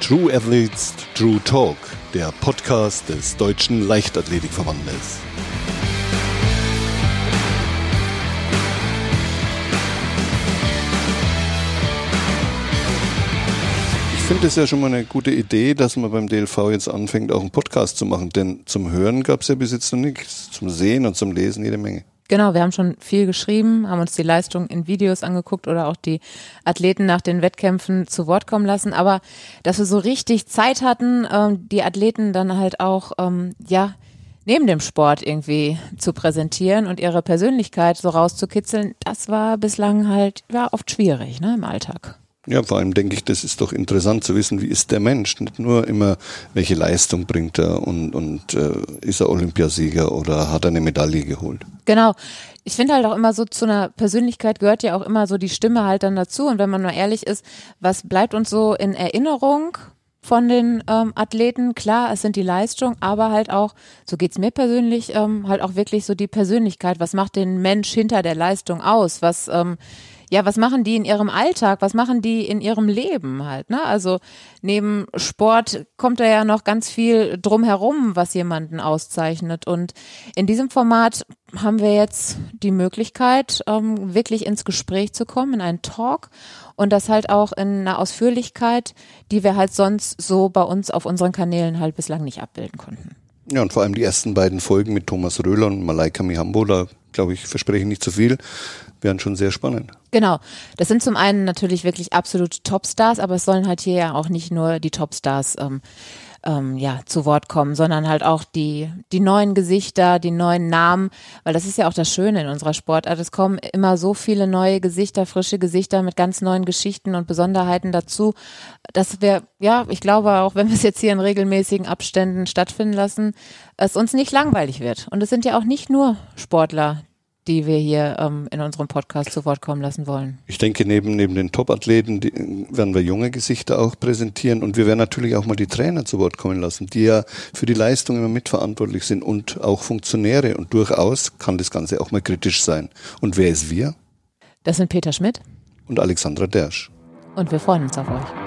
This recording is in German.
True Athletes True Talk, der Podcast des Deutschen Leichtathletikverbandes. Ich finde es ja schon mal eine gute Idee, dass man beim DLV jetzt anfängt, auch einen Podcast zu machen, denn zum Hören gab es ja bis jetzt noch nichts, zum Sehen und zum Lesen jede Menge. Genau, wir haben schon viel geschrieben, haben uns die Leistung in Videos angeguckt oder auch die Athleten nach den Wettkämpfen zu Wort kommen lassen. Aber dass wir so richtig Zeit hatten, ähm, die Athleten dann halt auch, ähm, ja, neben dem Sport irgendwie zu präsentieren und ihre Persönlichkeit so rauszukitzeln, das war bislang halt, war oft schwierig, ne, im Alltag. Ja, vor allem denke ich, das ist doch interessant zu wissen, wie ist der Mensch. Nicht nur immer, welche Leistung bringt er und, und äh, ist er Olympiasieger oder hat er eine Medaille geholt. Genau. Ich finde halt auch immer so zu einer Persönlichkeit gehört ja auch immer so die Stimme halt dann dazu. Und wenn man mal ehrlich ist, was bleibt uns so in Erinnerung? von den ähm, Athleten. Klar, es sind die Leistungen, aber halt auch, so geht's mir persönlich, ähm, halt auch wirklich so die Persönlichkeit. Was macht den Mensch hinter der Leistung aus? Was ähm, ja, was machen die in ihrem Alltag? Was machen die in ihrem Leben halt? Ne? Also neben Sport kommt da ja noch ganz viel drumherum, was jemanden auszeichnet. Und in diesem Format haben wir jetzt die Möglichkeit, ähm, wirklich ins Gespräch zu kommen, in einen Talk und das halt auch in einer Ausführlichkeit, die wir halt sonst so bei uns auf unseren Kanälen halt bislang nicht abbilden konnten. Ja, und vor allem die ersten beiden Folgen mit Thomas Röhler und Malaika Mihambo, da glaube ich, verspreche ich nicht zu viel, werden schon sehr spannend. Genau. Das sind zum einen natürlich wirklich absolut Topstars, aber es sollen halt hier ja auch nicht nur die Topstars ähm, ähm, ja, zu Wort kommen, sondern halt auch die, die neuen Gesichter, die neuen Namen, weil das ist ja auch das Schöne in unserer Sportart. Es kommen immer so viele neue Gesichter, frische Gesichter mit ganz neuen Geschichten und Besonderheiten dazu, dass wir, ja, ich glaube auch, wenn wir es jetzt hier in regelmäßigen Abständen stattfinden lassen, es uns nicht langweilig wird. Und es sind ja auch nicht nur Sportler, die wir hier ähm, in unserem Podcast zu Wort kommen lassen wollen. Ich denke, neben, neben den Top-Athleten werden wir junge Gesichter auch präsentieren und wir werden natürlich auch mal die Trainer zu Wort kommen lassen, die ja für die Leistung immer mitverantwortlich sind und auch Funktionäre und durchaus kann das Ganze auch mal kritisch sein. Und wer ist wir? Das sind Peter Schmidt und Alexandra Dersch. Und wir freuen uns auf euch.